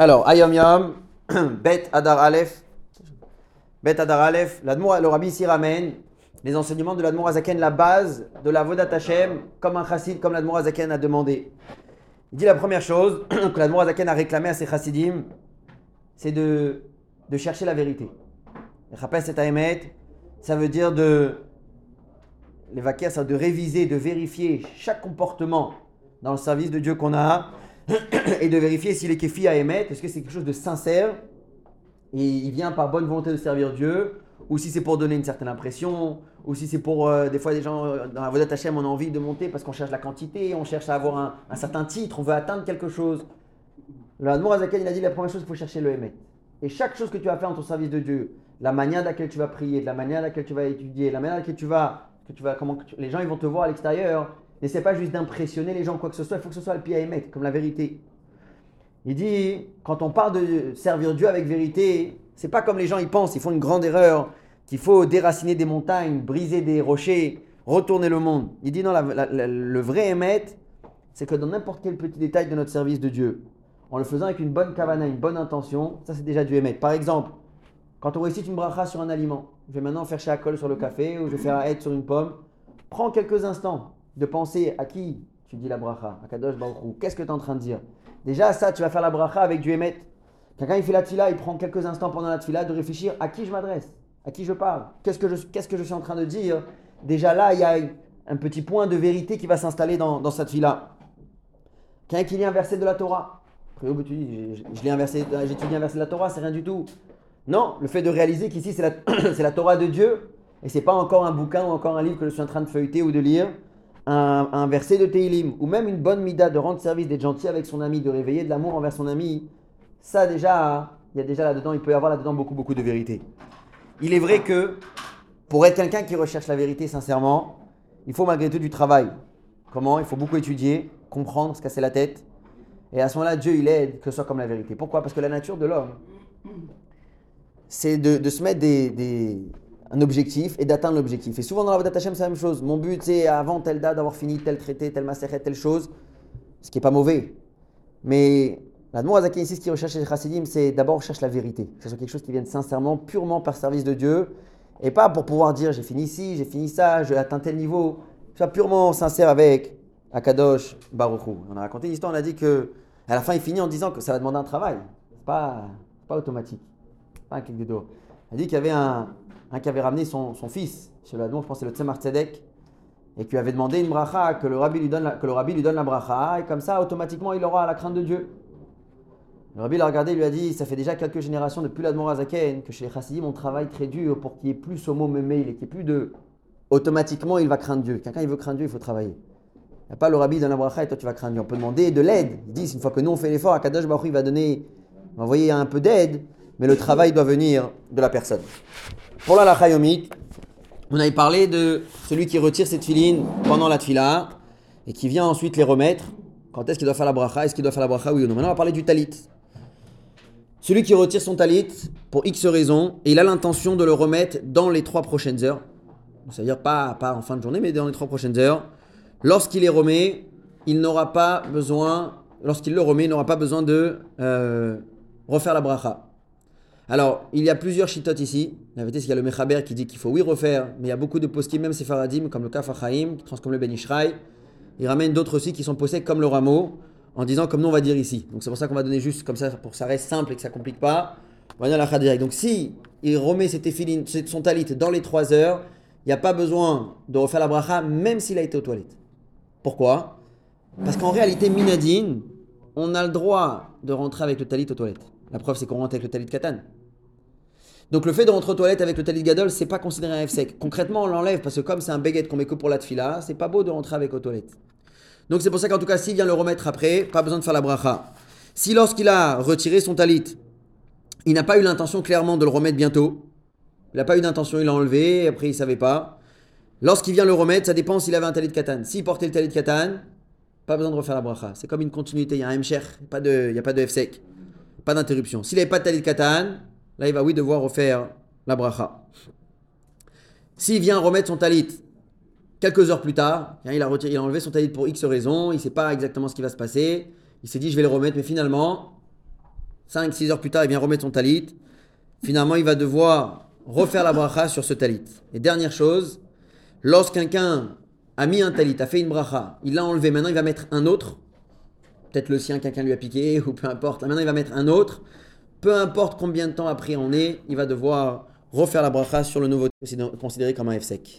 Alors, Ayom Yom, Bet Adar Aleph. Bet Adar Aleph, le Rabbi ici ramène les enseignements de l'Admour Azaken, la base de la Vodat Hashem, comme un chassid, comme l'Admour Azaken a demandé. Il dit la première chose que l'Admour Azaken a réclamé à ses chassidim, c'est de, de chercher la vérité. Rappel cet Ahemet, ça veut dire de l'évacuer, ça veut dire de réviser, de vérifier chaque comportement dans le service de Dieu qu'on a et de vérifier s'il est kéfi à émettre, est-ce que c'est quelque chose de sincère et il vient par bonne volonté de servir Dieu, ou si c'est pour donner une certaine impression, ou si c'est pour, euh, des fois, des gens, euh, dans la Vodat Hashem, on a envie de monter parce qu'on cherche la quantité, on cherche à avoir un, certain titre, on veut atteindre quelque chose. Le Azaken, il a dit la première chose, il faut chercher le émet. Et chaque chose que tu vas faire en ton service de Dieu, la manière laquelle tu vas prier, de la manière laquelle tu vas étudier, la manière laquelle tu vas, que tu vas comment que les gens ils vont te voir à l'extérieur, n'essaie pas juste d'impressionner les gens, quoi que ce soit, il faut que ce soit le pied à émettre, comme la vérité. Il dit, quand on parle de servir Dieu avec vérité, c'est pas comme les gens y pensent, ils font une grande erreur, qu'il faut déraciner des montagnes, briser des rochers, retourner le monde. Il dit non, le vrai émettre, c'est que dans n'importe quel petit détail de notre service de Dieu, en le faisant avec une bonne kavana, une bonne intention, ça c'est déjà du émettre. Par exemple, quand on récite une bracha sur un aliment, je vais maintenant faire shakol sur le café ou je vais faire aide sur une pomme, prends quelques instants de penser à qui tu dis la bracha, à Kadosh Baruch Hu. Qu'est-ce que tu es en train de dire? Déjà, ça, tu vas faire la bracha avec du émet. Quelqu'un, il fait la tfila, il prend quelques instants pendant la tfila de réfléchir à qui je m'adresse, à qui je parle, qu'est-ce que je, qu'est-ce que je suis en train de dire? Déjà là, il y a un petit point de vérité qui va s'installer dans, dans cette tfila. Quelqu'un qui lit un verset de la Torah. Après, tu dis, je, je un verset, j'étudie un verset de la Torah, c'est rien du tout. Non, le fait de réaliser qu'ici c'est la, c'est la Torah de Dieu et c'est pas encore un bouquin ou encore un livre que je suis en train de feuilleter ou de lire, un, verset de Teilim ou même une bonne mida de rendre service, d'être gentil avec son ami, de réveiller de l'amour envers son ami, ça déjà, il y a déjà là-dedans, il peut y avoir là-dedans beaucoup beaucoup de vérité. Il est vrai que pour être quelqu'un qui recherche la vérité sincèrement, il faut malgré tout du travail. Comment? Il faut beaucoup étudier, comprendre, se casser la tête. Et à ce moment-là, Dieu, il aide que ce soit comme la vérité. Pourquoi? Parce que la nature de l'homme, c'est de, se mettre des- un objectif et d'atteindre l'objectif. Et souvent dans la Vodat Hashem, c'est la même chose. Mon but, c'est avant telle date d'avoir fini tel traité, tel macéret, telle chose, ce qui n'est pas mauvais. Mais la Azaki ici, ce qu'il recherche chez Chassidim, c'est d'abord on cherche la vérité. Que ce soit quelque chose qui vienne sincèrement, purement par service de Dieu, et pas pour pouvoir dire j'ai fini ici, j'ai fini ça, j'ai atteint tel niveau. Soit purement sincère avec Akadosh Baruch Hu. On a raconté une histoire, on a dit que à la fin, il finit en disant que ça va demander un travail. Pas, pas automatique. Pas un clic de doigt. Il a dit qu'il y avait un, un qui avait ramené son, son fils chez le Hadmon, je pense c'est le Tzemar Tzedek, et qui avait demandé une bracha, que le rabbi lui donne la, que le rabbi lui donne la bracha, et comme ça, automatiquement, il aura la crainte de Dieu. Le rabbi l'a regardé, lui a dit, ça fait déjà quelques générations depuis l'Admor Azaken que chez les Chassidim, on travaille très dur pour qu'il n'y ait plus ce mot mémé, et qu'il n'y ait plus de... Automatiquement, il va craindre Dieu. Quelqu'un, il veut craindre Dieu, il faut travailler. Il n'y a pas le rabbi dans la bracha et toi tu vas craindre Dieu. On peut demander de l'aide. Ils disent, une fois que nous on fait l'effort, Akadosh Baruch il va donner, va envoyer un peu d'aide, mais le travail doit venir de la personne. Pour la lacha yomit, on avait parlé de celui qui retire ses filines pendant la tfila et qui vient ensuite les remettre. Quand est-ce qu'il doit faire la bracha? Est-ce qu'il doit faire la bracha? Oui ou non? Maintenant on va parler du talit. Celui qui retire son talit pour X raisons et il a l'intention de le remettre dans les trois prochaines heures, c'est-à-dire pas, pas en fin de journée mais dans les trois prochaines heures, lorsqu'il les remet, il n'aura pas besoin, lorsqu'il le remet, il n'aura pas besoin de euh, refaire la bracha. Alors, il y a plusieurs chitotes ici. La vérité, c'est qu'il y a le Mechaber qui dit qu'il faut oui refaire, mais il y a beaucoup de poskim, même Faradim, comme le Kaf Hachaim, qui transforme le Ben Ishraï. Il ramène d'autres aussi qui sont possèdés comme le rameau, en disant comme nous on va dire ici. Donc c'est pour ça qu'on va donner juste comme ça, pour que ça reste simple et que ça complique pas. On va la direct. Donc si il remet ses son talit dans les 3 heures, il n'y a pas besoin de refaire la bracha, même s'il a été aux toilettes. Pourquoi? Parce qu'en réalité, Minadine, on a le droit de rentrer avec le talit aux toilettes. La preuve, c'est qu'on rentre avec le talit katan. Donc le fait de rentrer aux toilettes avec le talit gadol, c'est pas considéré un F-sec. Concrètement, on l'enlève parce que comme c'est un baguette qu'on met que pour la tfila, c'est pas beau de rentrer avec aux toilettes. Donc c'est pour ça qu'en tout cas, s'il vient le remettre après, pas besoin de faire la bracha. Si lorsqu'il a retiré son talit, il n'a pas eu l'intention clairement de le remettre bientôt, il n'a pas eu d'intention, il l'a enlevé, après il savait pas. Lorsqu'il vient le remettre, ça dépend s'il avait un talit katan. S'il portait le talit katan, pas besoin de refaire la bracha. C'est comme une continuité, il y a un mcher, de, il n'y a pas de F-sec, pas d'interruption. S'il n'avait pas de talit katan, là il va oui devoir refaire la bracha. S'il vient remettre son talit quelques heures plus tard, il a, retiré, il a enlevé son talit pour X raisons, il ne sait pas exactement ce qui va se passer, il s'est dit je vais le remettre, mais finalement, 5-6 heures plus tard, il vient remettre son talit. Finalement, il va devoir refaire la bracha sur ce talit. Et dernière chose, lorsqu'un a mis un talit, a fait une bracha, il l'a enlevé, maintenant il va mettre un autre. Peut-être le sien, quelqu'un lui a piqué, ou peu importe. Maintenant, il va mettre un autre. Peu importe combien de temps après on est, il va devoir refaire la bracha sur le nouveau considéré comme un F sec.